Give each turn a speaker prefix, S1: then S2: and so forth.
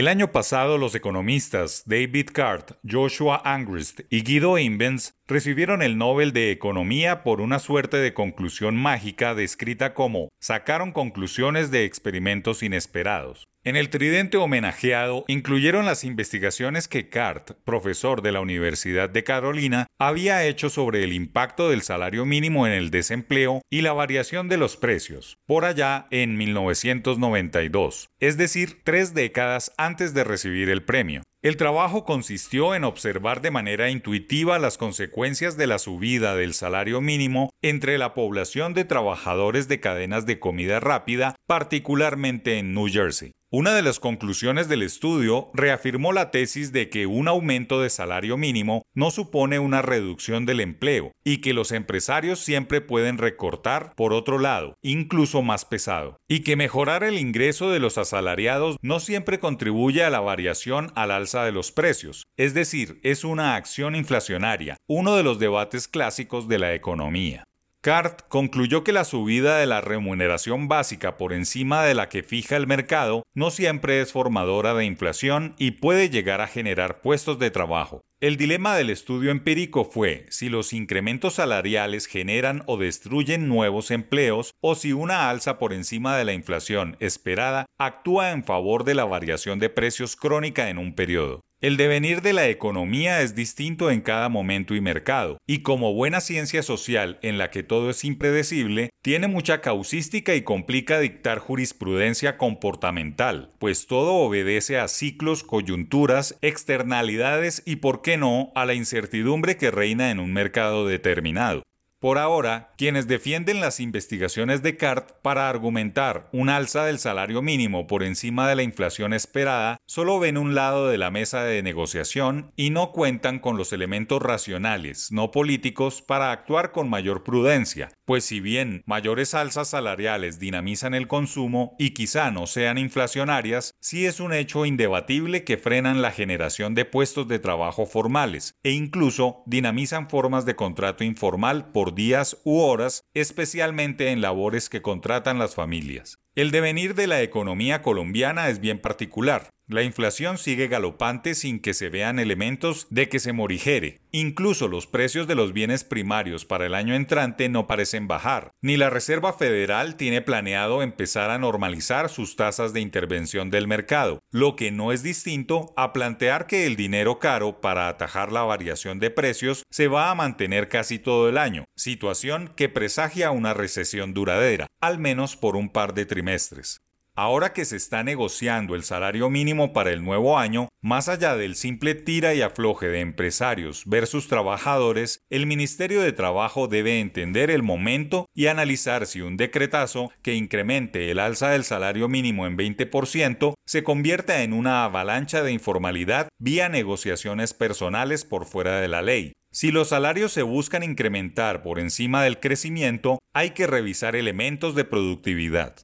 S1: El año pasado los economistas David Cart, Joshua Angrist y Guido Imbens recibieron el Nobel de Economía por una suerte de conclusión mágica descrita como sacaron conclusiones de experimentos inesperados. En el tridente homenajeado incluyeron las investigaciones que Cart, profesor de la Universidad de Carolina, había hecho sobre el impacto del salario mínimo en el desempleo y la variación de los precios, por allá en 1992, es decir, tres décadas antes de recibir el premio. El trabajo consistió en observar de manera intuitiva las consecuencias de la subida del salario mínimo entre la población de trabajadores de cadenas de comida rápida, particularmente en New Jersey. Una de las conclusiones del estudio reafirmó la tesis de que un aumento de salario mínimo no supone una reducción del empleo y que los empresarios siempre pueden recortar por otro lado, incluso más pesado, y que mejorar el ingreso de los asalariados no siempre contribuye a la variación al alza de los precios, es decir, es una acción inflacionaria, uno de los debates clásicos de la economía. Cart concluyó que la subida de la remuneración básica por encima de la que fija el mercado no siempre es formadora de inflación y puede llegar a generar puestos de trabajo. El dilema del estudio empírico fue si los incrementos salariales generan o destruyen nuevos empleos o si una alza por encima de la inflación esperada actúa en favor de la variación de precios crónica en un periodo. El devenir de la economía es distinto en cada momento y mercado, y como buena ciencia social en la que todo es impredecible, tiene mucha causística y complica dictar jurisprudencia comportamental, pues todo obedece a ciclos, coyunturas, externalidades y, por qué no, a la incertidumbre que reina en un mercado determinado. Por ahora, quienes defienden las investigaciones de CART para argumentar un alza del salario mínimo por encima de la inflación esperada solo ven un lado de la mesa de negociación y no cuentan con los elementos racionales, no políticos, para actuar con mayor prudencia, pues si bien mayores alzas salariales dinamizan el consumo y quizá no sean inflacionarias, sí es un hecho indebatible que frenan la generación de puestos de trabajo formales e incluso dinamizan formas de contrato informal por días u horas, especialmente en labores que contratan las familias. El devenir de la economía colombiana es bien particular. La inflación sigue galopante sin que se vean elementos de que se morigere. Incluso los precios de los bienes primarios para el año entrante no parecen bajar, ni la Reserva Federal tiene planeado empezar a normalizar sus tasas de intervención del mercado, lo que no es distinto a plantear que el dinero caro para atajar la variación de precios se va a mantener casi todo el año, situación que presagia una recesión duradera, al menos por un par de Ahora que se está negociando el salario mínimo para el nuevo año, más allá del simple tira y afloje de empresarios versus trabajadores, el Ministerio de Trabajo debe entender el momento y analizar si un decretazo que incremente el alza del salario mínimo en 20% se convierta en una avalancha de informalidad vía negociaciones personales por fuera de la ley. Si los salarios se buscan incrementar por encima del crecimiento, hay que revisar elementos de productividad.